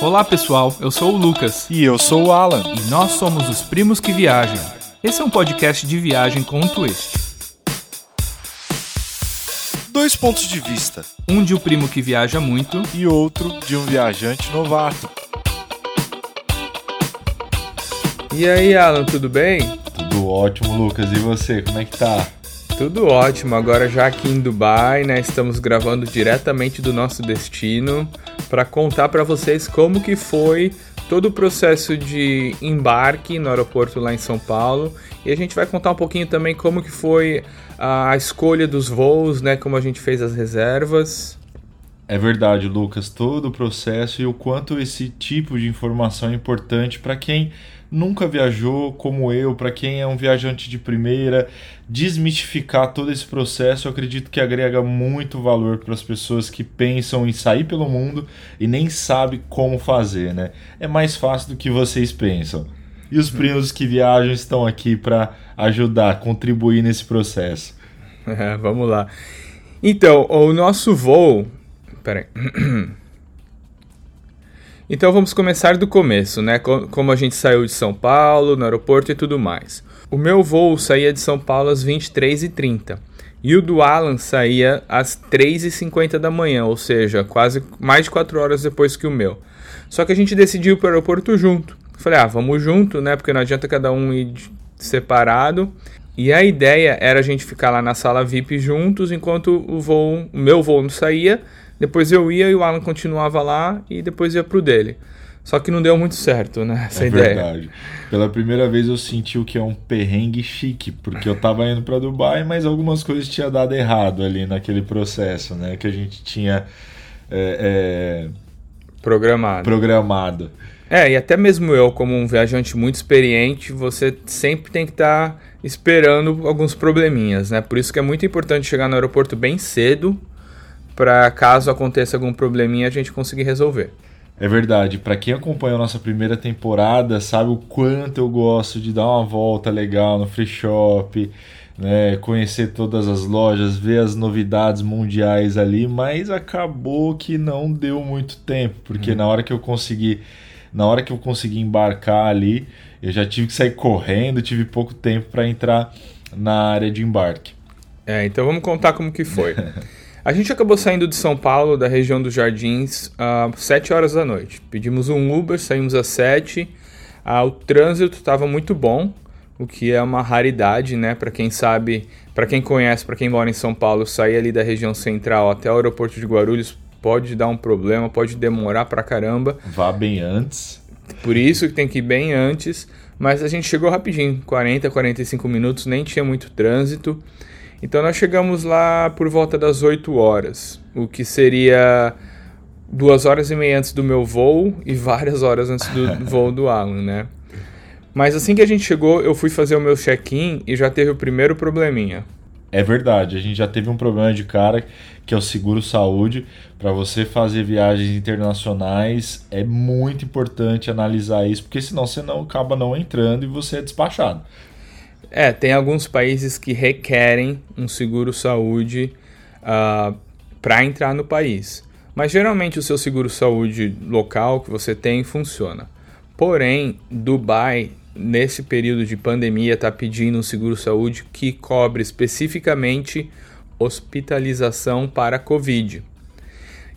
Olá pessoal, eu sou o Lucas. E eu sou o Alan. E nós somos os Primos que Viajam. Esse é um podcast de viagem com um twist. Dois pontos de vista. Um de um primo que viaja muito e outro de um viajante novato. E aí, Alan, tudo bem? Tudo ótimo, Lucas. E você, como é que tá? Tudo ótimo. Agora já aqui em Dubai, né? Estamos gravando diretamente do nosso destino para contar para vocês como que foi todo o processo de embarque no aeroporto lá em São Paulo e a gente vai contar um pouquinho também como que foi a escolha dos voos, né, como a gente fez as reservas. É verdade, Lucas, todo o processo e o quanto esse tipo de informação é importante para quem nunca viajou como eu, para quem é um viajante de primeira, desmistificar todo esse processo, eu acredito que agrega muito valor para as pessoas que pensam em sair pelo mundo e nem sabem como fazer, né? É mais fácil do que vocês pensam. E os primos que viajam estão aqui para ajudar, contribuir nesse processo. É, vamos lá. Então, o nosso voo. Peraí. Então vamos começar do começo, né? Como a gente saiu de São Paulo, no aeroporto e tudo mais. O meu voo saía de São Paulo às 23h30 e o do Alan saía às 3h50 da manhã, ou seja, quase mais de 4 horas depois que o meu. Só que a gente decidiu ir para o aeroporto junto. Falei, ah, vamos junto, né? Porque não adianta cada um ir separado. E a ideia era a gente ficar lá na sala VIP juntos enquanto o voo, o meu voo não saía depois eu ia e o Alan continuava lá e depois ia pro dele. Só que não deu muito certo, né? Essa é ideia. verdade. Pela primeira vez eu senti o que é um perrengue chique, porque eu tava indo para Dubai, mas algumas coisas tinha dado errado ali naquele processo, né? Que a gente tinha é, é... programado. programado. É, e até mesmo eu, como um viajante muito experiente, você sempre tem que estar tá esperando alguns probleminhas, né? Por isso que é muito importante chegar no aeroporto bem cedo para caso aconteça algum probleminha a gente conseguir resolver. É verdade, para quem acompanhou nossa primeira temporada, sabe o quanto eu gosto de dar uma volta legal no free shop, né, conhecer todas as lojas, ver as novidades mundiais ali, mas acabou que não deu muito tempo, porque hum. na hora que eu consegui, na hora que eu consegui embarcar ali, eu já tive que sair correndo, tive pouco tempo para entrar na área de embarque. É, então vamos contar como que foi. A gente acabou saindo de São Paulo, da região dos Jardins, às 7 horas da noite. Pedimos um Uber, saímos às 7. Ah, o trânsito estava muito bom, o que é uma raridade, né? Para quem sabe, para quem conhece, para quem mora em São Paulo, sair ali da região central até o aeroporto de Guarulhos pode dar um problema, pode demorar pra caramba. Vá bem antes. Por isso que tem que ir bem antes. Mas a gente chegou rapidinho, 40, 45 minutos, nem tinha muito trânsito. Então nós chegamos lá por volta das 8 horas, o que seria duas horas e meia antes do meu voo e várias horas antes do voo do Alan, né? Mas assim que a gente chegou, eu fui fazer o meu check-in e já teve o primeiro probleminha. É verdade, a gente já teve um problema de cara que é o seguro saúde. Para você fazer viagens internacionais é muito importante analisar isso, porque senão você não acaba não entrando e você é despachado. É, tem alguns países que requerem um seguro saúde uh, ah, para entrar no país. Mas geralmente o seu seguro saúde local que você tem funciona. Porém, Dubai, nesse período de pandemia, está pedindo um seguro saúde que cobre especificamente hospitalização para Covid.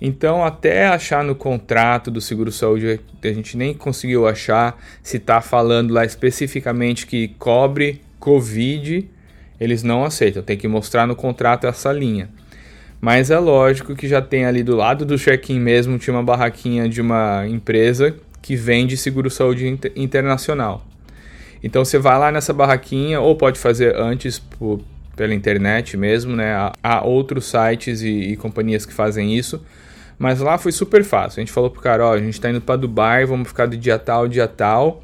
Então, até achar no contrato do seguro saúde, a gente nem conseguiu achar se está falando lá especificamente que cobre Covid, eles não aceitam, tem que mostrar no contrato essa linha. Mas é lógico que já tem ali do lado do check-in mesmo, tinha uma barraquinha de uma empresa que vende seguro-saúde inter internacional. Então você vai lá nessa barraquinha, ou pode fazer antes por, pela internet mesmo, né? Há, há outros sites e, e, companhias que fazem isso. Mas lá foi super fácil. A gente falou pro cara, ó, a gente tá indo para Dubai, vamos ficar do dia tal, dia tal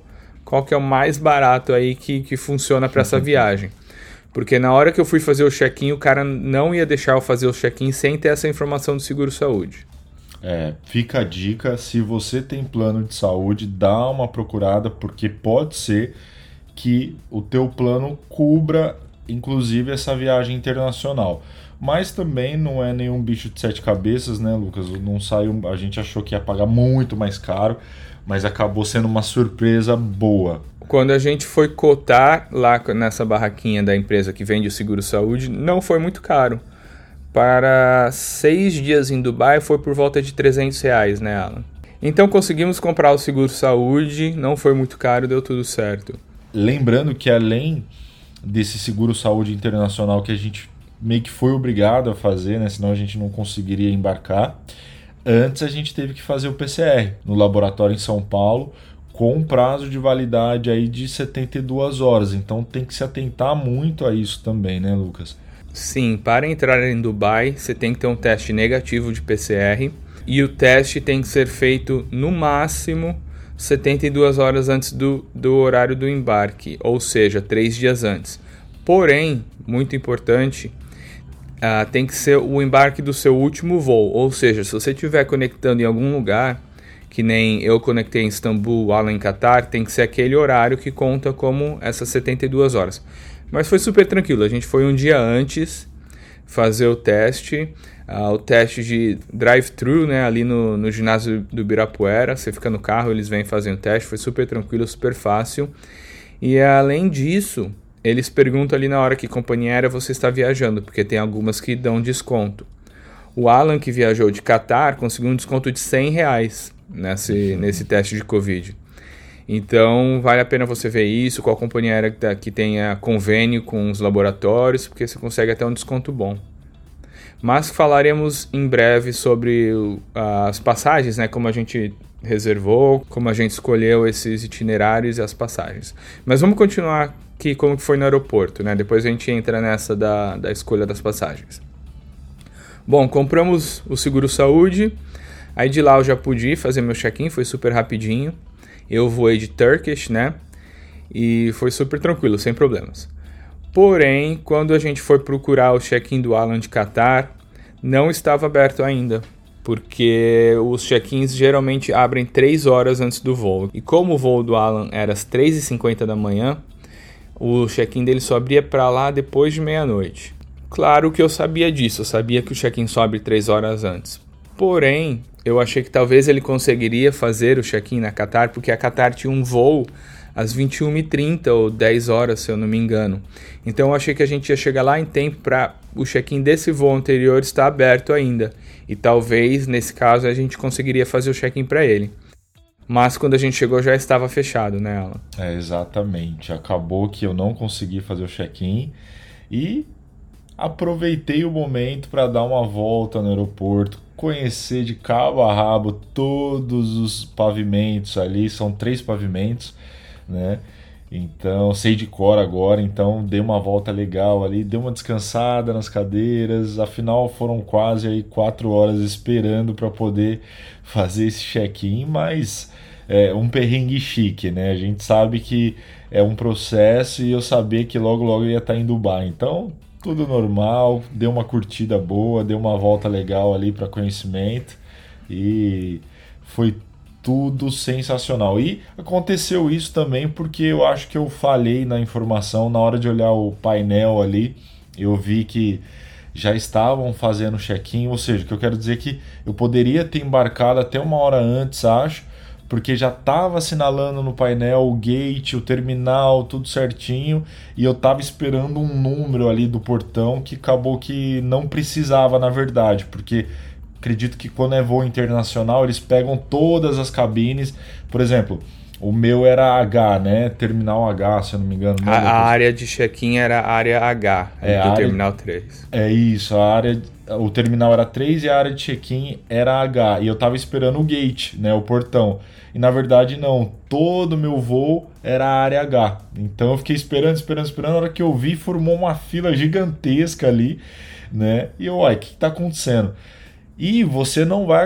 qual que é o mais barato aí que, que funciona para essa viagem. Porque na hora que eu fui fazer o check-in, o cara não ia deixar eu fazer o check-in sem ter essa informação do seguro-saúde. É, fica a dica, se você tem plano de saúde, dá uma procurada, porque pode ser que o teu plano cubra, inclusive, essa viagem internacional. mas também não é nenhum bicho de sete cabeças, né, Lucas? Não saiu, a gente achou que ia pagar muito mais caro, mas acabou sendo uma surpresa boa. Quando a gente foi cotar lá nessa barraquinha da empresa que vende o seguro saúde, não foi muito caro. Para seis dias em Dubai foi por volta de 300 reais, né, Alan? Então conseguimos comprar o seguro saúde, não foi muito caro, deu tudo certo. Lembrando que além desse seguro saúde internacional que a gente meio que foi obrigado a fazer, né? Senão a gente não conseguiria embarcar. Antes a gente teve que fazer o PCR no laboratório em São Paulo com um prazo de validade aí de 72 horas. Então tem que se atentar muito a isso também, né, Lucas? Sim, para entrar em Dubai, você tem que ter um teste negativo de PCR e o teste tem que ser feito no máximo 72 horas antes do, do horário do embarque, ou seja, três dias antes. Porém, muito importante, uh, tem que ser o embarque do seu último voo, ou seja, se você estiver conectando em algum lugar, que nem eu conectei em Istambul, Alan em Qatar, tem que ser aquele horário que conta como essas 72 horas. Mas foi super tranquilo, a gente foi um dia antes fazer o teste, uh, o teste de drive-thru, né, ali no, no ginásio do Birapuera. Você fica no carro, eles vêm fazer o teste, foi super tranquilo, super fácil. E além disso, eles perguntam ali na hora que companhia aérea você está viajando, porque tem algumas que dão desconto. O Alan, que viajou de Qatar, conseguiu um desconto de 100 reais nesse, nesse teste de Covid. Então, vale a pena você ver isso, qual companhia aérea que, tá, que tenha convênio com os laboratórios, porque você consegue até um desconto bom. Mas falaremos em breve sobre as passagens, né, como a gente reservou, como a gente escolheu esses itinerários e as passagens. Mas vamos continuar aqui como foi no aeroporto, né? Depois a gente entra nessa da, da escolha das passagens. Bom, compramos o seguro saúde, aí de lá eu já pude fazer meu check-in, foi super rapidinho. Eu voei de Turkish, né? E foi super tranquilo, sem problemas. Porém, quando a gente foi procurar o check-in do Alan de Qatar, não estava aberto ainda, porque os check-ins geralmente abrem 3 horas antes do voo. E como o voo do Alan era às 3h50 da manhã, o check-in dele só abria para lá depois de meia-noite. Claro que eu sabia disso, eu sabia que o check-in só abre 3 horas antes. Porém, eu achei que talvez ele conseguiria fazer o check-in na Qatar, porque a Qatar tinha um voo às 21h30 ou 10 horas, se eu não me engano. Então eu achei que a gente ia chegar lá em tempo para o check-in desse voo anterior estar aberto ainda. E talvez, nesse caso, a gente conseguiria fazer o check-in para ele. Mas quando a gente chegou já estava fechado, né, Alan? É, exatamente. Acabou que eu não consegui fazer o check-in e aproveitei o momento para dar uma volta no aeroporto, conhecer de cabo a rabo todos os pavimentos ali, são três pavimentos, né? Então, sei de cor agora, então dei uma volta legal ali, dei uma descansada nas cadeiras. Afinal, foram quase aí quatro horas esperando para poder fazer esse check-in, mas é um perrengue chique, né? A gente sabe que é um processo e eu sabia que logo logo ia estar em Dubai. Então, tudo normal, deu uma curtida boa, deu uma volta legal ali para conhecimento e foi tudo sensacional. E aconteceu isso também porque eu acho que eu falhei na informação na hora de olhar o painel ali. Eu vi que já estavam fazendo check-in, ou seja, que eu quero dizer que eu poderia ter embarcado até uma hora antes, acho, porque já estava assinalando no painel o gate, o terminal, tudo certinho, e eu estava esperando um número ali do portão que acabou que não precisava, na verdade, porque acredito que quando é voo internacional, eles pegam todas as cabines. Por exemplo, o meu era H, né? Terminal H, se eu não me engano. A, a área de check-in era a área H, é, do área, terminal 3. É isso, a área. O terminal era 3 e a área de check-in era H. E eu tava esperando o gate, né? O portão. E na verdade, não. Todo o meu voo era a área H. Então eu fiquei esperando, esperando, esperando. Na hora que eu vi, formou uma fila gigantesca ali, né? E eu, uai, o que, que tá acontecendo? E você não vai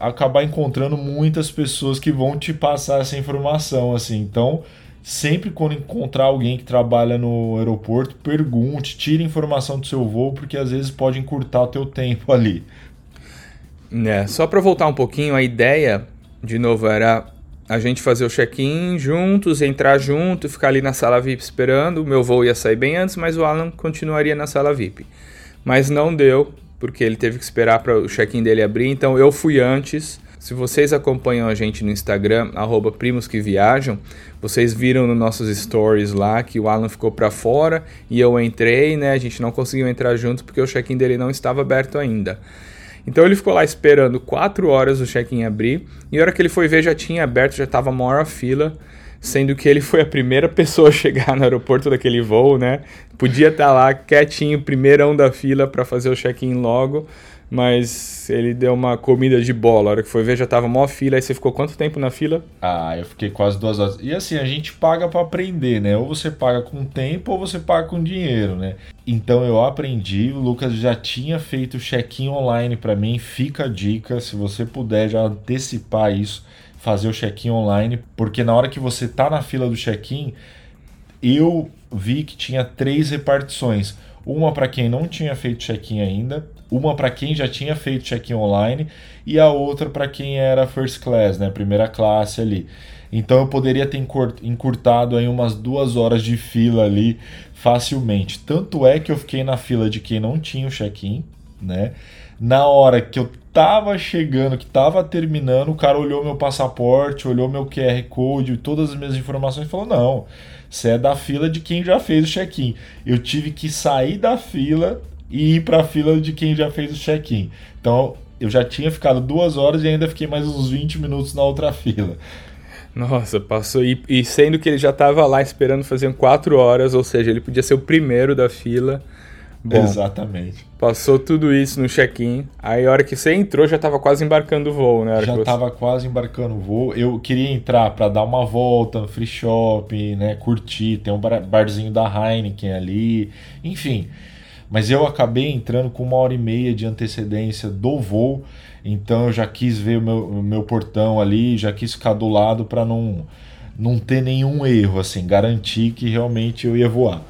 acabar encontrando muitas pessoas que vão te passar essa informação, assim. Então, sempre quando encontrar alguém que trabalha no aeroporto, pergunte, tire informação do seu voo, porque às vezes pode encurtar o teu tempo ali. É, só para voltar um pouquinho, a ideia, de novo, era a gente fazer o check-in juntos, entrar junto, ficar ali na sala VIP esperando. O meu voo ia sair bem antes, mas o Alan continuaria na sala VIP. mas não deu, porque ele teve que esperar para o check-in dele abrir, então eu fui antes. Se vocês acompanham a gente no Instagram, arroba primos que viajam, vocês viram nos nossos stories lá que o Alan ficou para fora e eu entrei, né? A gente não conseguiu entrar junto porque o check-in dele não estava aberto ainda. Então ele ficou lá esperando 4 horas o check-in abrir e a hora que ele foi ver já tinha aberto, já estava maior a fila sendo que ele foi a primeira pessoa a chegar no aeroporto daquele voo, né? Podia estar tá lá quietinho, primeirão da fila para fazer o check-in logo, mas ele deu uma comida de bola. A hora que foi ver já tava mó fila. Aí você ficou quanto tempo na fila? Ah, eu fiquei quase duas horas. E assim, a gente paga para aprender, né? Ou você paga com tempo ou você paga com dinheiro, né? Então eu aprendi. O Lucas já tinha feito o check-in online para mim. Fica a dica, se você puder já antecipar isso fazer o check-in online, porque na hora que você tá na fila do check-in, eu vi que tinha três repartições. Uma para quem não tinha feito check-in ainda, uma para quem já tinha feito check-in online e a outra para quem era first class, né, primeira classe ali. Então eu poderia ter encurtado aí umas duas horas de fila ali facilmente. Tanto é que eu fiquei na fila de quem não tinha o check-in, né? Na hora que eu tava chegando, que tava terminando, o cara olhou meu passaporte, olhou meu QR Code, todas as minhas informações e falou: não, você é da fila de quem já fez o check-in. Eu tive que sair da fila e ir para a fila de quem já fez o check-in. Então eu já tinha ficado duas horas e ainda fiquei mais uns 20 minutos na outra fila. Nossa, passou. E, e sendo que ele já estava lá esperando fazer quatro horas, ou seja, ele podia ser o primeiro da fila. Bom, Exatamente. Passou tudo isso no check-in. Aí a hora que você entrou já estava quase embarcando o voo, né? Já estava você... quase embarcando o voo. Eu queria entrar para dar uma volta no free shop, né? Curtir. Tem um barzinho da Heineken ali. Enfim. Mas eu acabei entrando com uma hora e meia de antecedência do voo. Então eu já quis ver o meu, o meu portão ali, já quis ficar do lado para não, não ter nenhum erro, assim, garantir que realmente eu ia voar.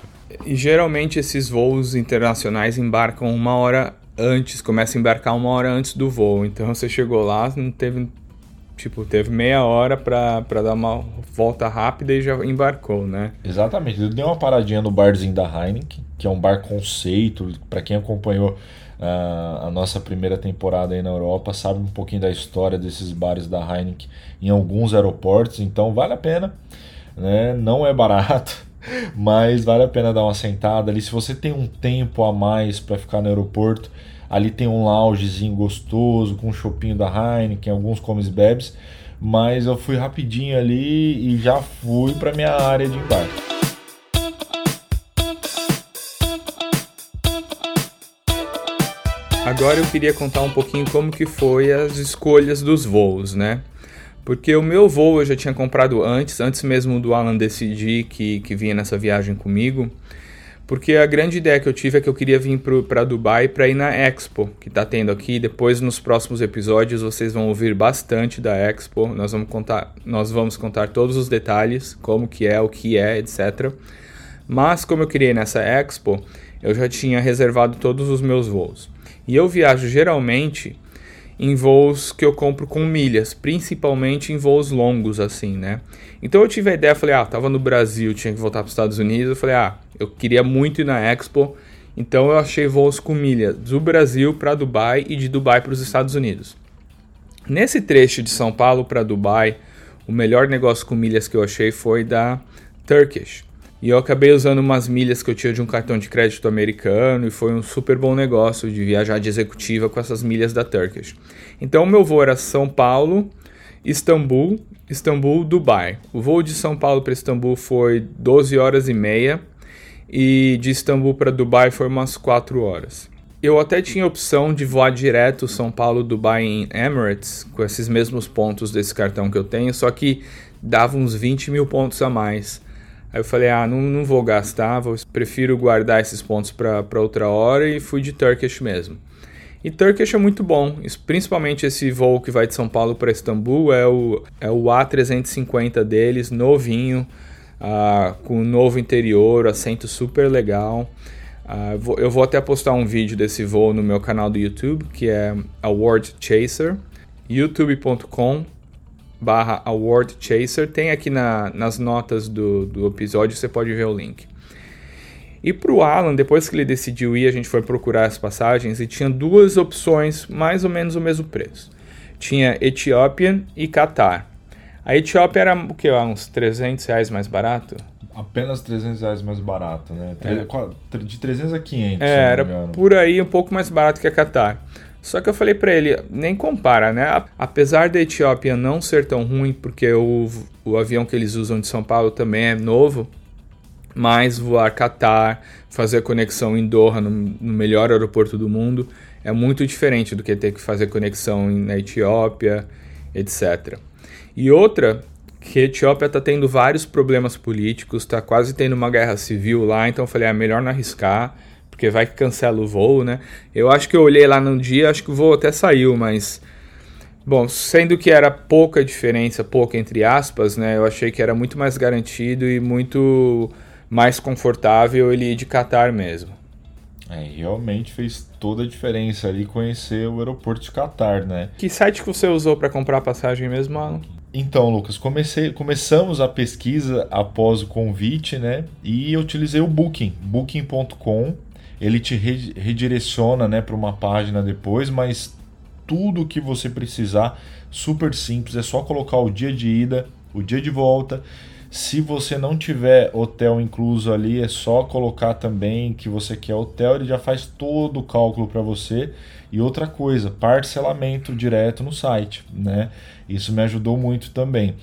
E geralmente esses voos internacionais embarcam uma hora antes, começa a embarcar uma hora antes do voo. Então você chegou lá, não teve. Tipo, teve meia hora para dar uma volta rápida e já embarcou, né? Exatamente. Eu dei uma paradinha no barzinho da Heineken, que é um bar conceito. Para quem acompanhou uh, a nossa primeira temporada aí na Europa, sabe um pouquinho da história desses bares da Heineken em alguns aeroportos. Então vale a pena. Né? Não é barato. Mas vale a pena dar uma sentada ali. Se você tem um tempo a mais para ficar no aeroporto, ali tem um loungezinho gostoso com um chopinho da Heineken, alguns comes bebes. Mas eu fui rapidinho ali e já fui para minha área de embarque. Agora eu queria contar um pouquinho como que foi as escolhas dos voos, né? Porque o meu voo eu já tinha comprado antes, antes mesmo do Alan decidir que, que vinha nessa viagem comigo. Porque a grande ideia que eu tive é que eu queria vir para Dubai para ir na Expo, que está tendo aqui. Depois, nos próximos episódios, vocês vão ouvir bastante da Expo. Nós vamos contar, nós vamos contar todos os detalhes, como que é, o que é, etc. Mas, como eu queria ir nessa Expo, eu já tinha reservado todos os meus voos. E eu viajo geralmente em voos que eu compro com milhas, principalmente em voos longos assim, né? Então eu tive a ideia, falei, ah, tava no Brasil, tinha que voltar para os Estados Unidos, eu falei, ah, eu queria muito ir na Expo, então eu achei voos com milhas do Brasil para Dubai e de Dubai para os Estados Unidos. Nesse trecho de São Paulo para Dubai, o melhor negócio com milhas que eu achei foi da Turkish. E eu acabei usando umas milhas que eu tinha de um cartão de crédito americano e foi um super bom negócio de viajar de executiva com essas milhas da Turkish. Então meu voo era São Paulo, Istambul, Istambul, Dubai. O voo de São Paulo para Istambul foi 12 horas e meia e de Istambul para Dubai foi umas 4 horas. Eu até tinha a opção de voar direto São Paulo, Dubai em Emirates, com esses mesmos pontos desse cartão que eu tenho, só que dava uns 20 mil pontos a mais. Aí eu falei, ah, não, não vou gastar, vou, prefiro guardar esses pontos para outra hora e fui de Turkish mesmo. E Turkish é muito bom, principalmente esse voo que vai de São Paulo para Istambul, é o, é o A350 deles, novinho, uh, com novo interior, assento super legal. Uh, eu vou até postar um vídeo desse voo no meu canal do YouTube, que é Award Chaser, youtube.com barra Award Chaser. Tem aqui na, nas notas do, do episódio, você pode ver o link. E para o Alan, depois que ele decidiu ir, a gente foi procurar as passagens e tinha duas opções, mais ou menos o mesmo preço. Tinha Etiópia e Catar. A Etiópia era o que? Uns 300 reais mais barato? Apenas 300 reais mais barato, né? É. De 300 a 500. É, era por aí um pouco mais barato que a Catar. Só que eu falei para ele, nem compara, né? Apesar da Etiópia não ser tão ruim, porque o, o avião que eles usam de São Paulo também é novo, mas voar Qatar, fazer conexão em Doha, no, no, melhor aeroporto do mundo, é muito diferente do que ter que fazer conexão na Etiópia, etc. E outra, que a Etiópia está tendo vários problemas políticos, está quase tendo uma guerra civil lá, então eu falei, é melhor não arriscar, porque vai que cancela o voo, né? Eu acho que eu olhei lá num dia, acho que o voo até saiu, mas. Bom, sendo que era pouca diferença, pouca entre aspas, né? Eu achei que era muito mais garantido e muito mais confortável ele ir de Qatar mesmo. É, realmente fez toda a diferença ali conhecer o aeroporto de Qatar, né? Que site que você usou para comprar a passagem mesmo, Alan? Então, Lucas, comecei, começamos a pesquisa após o convite, né? E eu utilizei o Booking, booking.com ele te redireciona né, para uma página depois, mas tudo que você precisar, super simples, é só colocar o dia de ida, o dia de volta. Se você não tiver hotel incluso ali, é só colocar também que você quer hotel, ele já faz todo o cálculo para você. E outra coisa, parcelamento direto no site, né? Isso me ajudou muito também.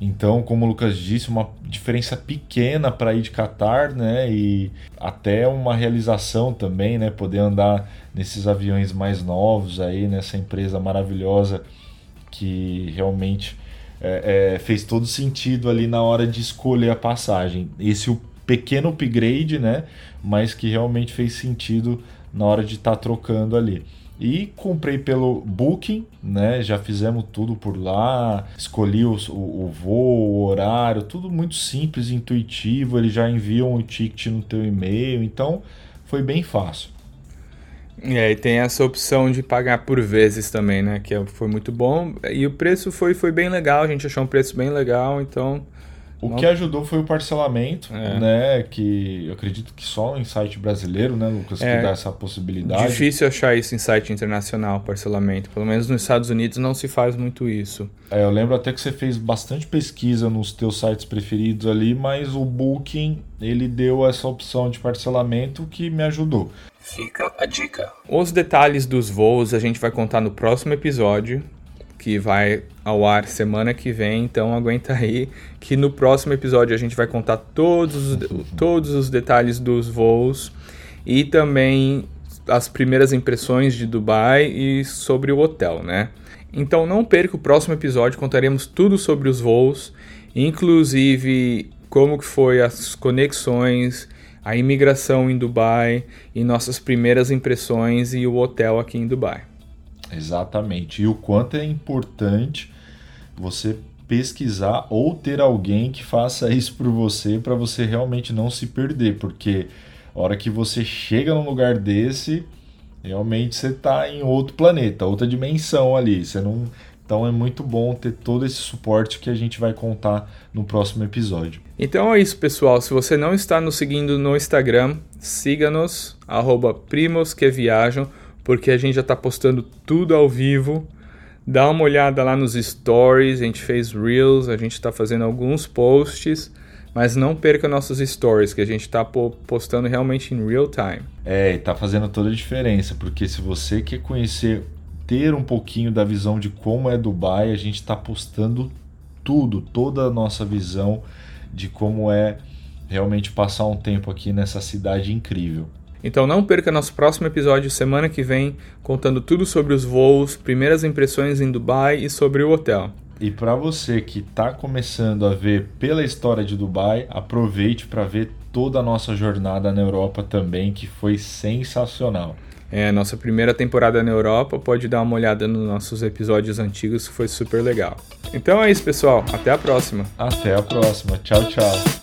Então, como o Lucas disse, uma diferença pequena para ir de Qatar, né? E até uma realização também, né? Poder andar nesses aviões mais novos aí, nessa empresa maravilhosa que realmente é, é, fez todo sentido ali na hora de escolher a passagem. Esse pequeno upgrade, né? Mas que realmente fez sentido na hora de estar tá trocando ali. E comprei pelo Booking, né? Já fizemos tudo por lá, escolhi o, o, o voo, o horário, tudo muito simples, intuitivo. Eles já enviam o ticket no teu e-mail, então foi bem fácil. É, e tem essa opção de pagar por vezes também, né? Que é, foi muito bom. E o preço foi, foi bem legal, a gente achou um preço bem legal, então o que ajudou foi o parcelamento, é. né? Que eu acredito que só em site brasileiro, né, Lucas, é. que dá essa possibilidade. Difícil achar isso em site internacional, parcelamento. Pelo menos nos Estados Unidos não se faz muito isso. É, eu lembro até que você fez bastante pesquisa nos teus sites preferidos ali, mas o Booking, ele deu essa opção de parcelamento que me ajudou. Fica a dica. Os detalhes dos voos a gente vai contar no próximo episódio que vai ao ar semana que vem, então aguenta aí que no próximo episódio a gente vai contar todos os, todos os detalhes dos voos e também as primeiras impressões de Dubai e sobre o hotel, né? Então não perca o próximo episódio, contaremos tudo sobre os voos, inclusive como que foi as conexões, a imigração em Dubai e nossas primeiras impressões e o hotel aqui em Dubai. Exatamente. E o quanto é importante você pesquisar ou ter alguém que faça isso por você para você realmente não se perder, porque a hora que você chega num lugar desse, realmente você está em outro planeta, outra dimensão ali. Você não então é muito bom ter todo esse suporte que a gente vai contar no próximo episódio. Então é isso, pessoal. Se você não está nos seguindo no Instagram, siga-nos, viajam porque a gente já está postando tudo ao vivo. Dá uma olhada lá nos stories, a gente fez reels, a gente está fazendo alguns posts, mas não perca nossos stories, que a gente está postando realmente em real time. É, está fazendo toda a diferença, porque se você quer conhecer, ter um pouquinho da visão de como é Dubai, a gente está postando tudo, toda a nossa visão de como é realmente passar um tempo aqui nessa cidade incrível. Então não perca nosso próximo episódio semana que vem, contando tudo sobre os voos, primeiras impressões em Dubai e sobre o hotel. E para você que está começando a ver pela história de Dubai, aproveite para ver toda a nossa jornada na Europa também, que foi sensacional. É, nossa primeira temporada na Europa, pode dar uma olhada nos nossos episódios antigos, foi super legal. Então é isso, pessoal. Até a próxima. Até a próxima. Tchau, tchau.